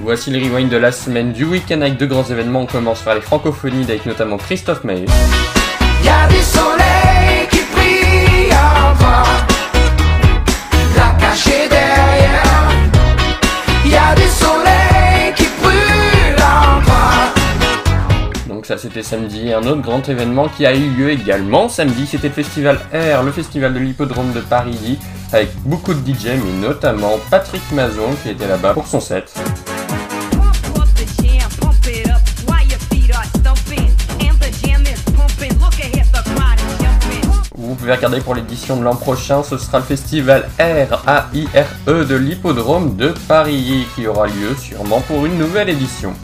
Voici le rewind de la semaine du week-end avec deux grands événements. On commence par les francophonies avec notamment Christophe Maé. Y a du soleil qui brille en toi, la caché derrière. Y a du soleil qui brûle en toi. Donc ça c'était samedi. Un autre grand événement qui a eu lieu également samedi, c'était le festival Air, le festival de l'hippodrome de Paris, avec beaucoup de DJ, mais notamment Patrick Mazon qui était là-bas pour son set. Pouvez regarder pour l'édition de l'an prochain, ce sera le festival R A I R E de l'hippodrome de Paris qui aura lieu sûrement pour une nouvelle édition.